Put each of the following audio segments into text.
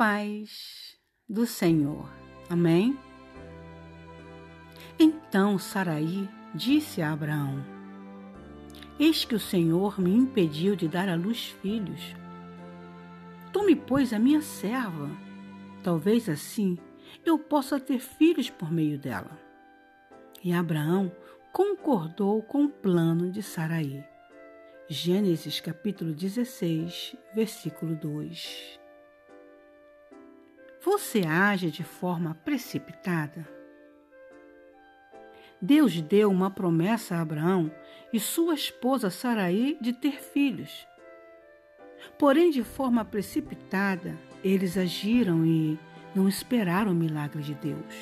paz do Senhor. Amém? Então Saraí disse a Abraão: Eis que o Senhor me impediu de dar à luz filhos. Tome, pois, a minha serva. Talvez assim eu possa ter filhos por meio dela. E Abraão concordou com o plano de Saraí. Gênesis capítulo 16, versículo 2. Você age de forma precipitada? Deus deu uma promessa a Abraão e sua esposa Saraí de ter filhos. Porém, de forma precipitada, eles agiram e não esperaram o milagre de Deus.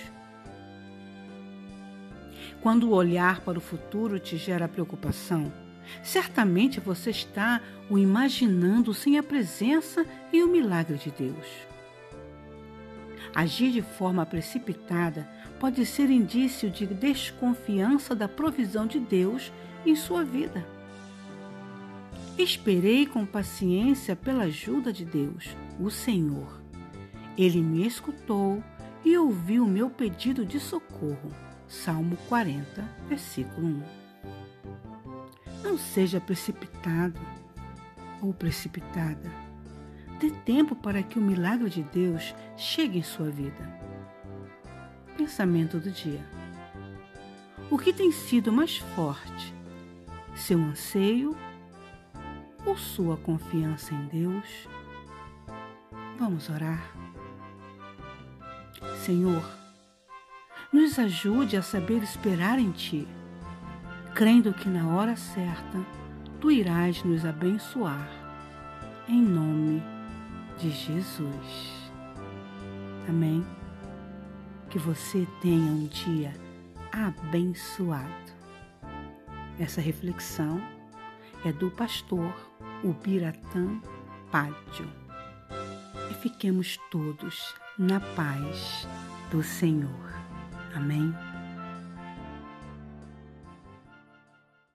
Quando o olhar para o futuro te gera preocupação, certamente você está o imaginando sem a presença e o milagre de Deus. Agir de forma precipitada pode ser indício de desconfiança da provisão de Deus em sua vida. Esperei com paciência pela ajuda de Deus, o Senhor. Ele me escutou e ouviu o meu pedido de socorro. Salmo 40, versículo 1. Não seja precipitado ou precipitada Dê tempo para que o milagre de Deus chegue em sua vida. Pensamento do dia. O que tem sido mais forte? Seu anseio ou sua confiança em Deus? Vamos orar. Senhor, nos ajude a saber esperar em Ti, crendo que na hora certa Tu irás nos abençoar. Em nome de de Jesus. Amém? Que você tenha um dia abençoado. Essa reflexão é do pastor Ubiratã Pádio. E fiquemos todos na paz do Senhor. Amém?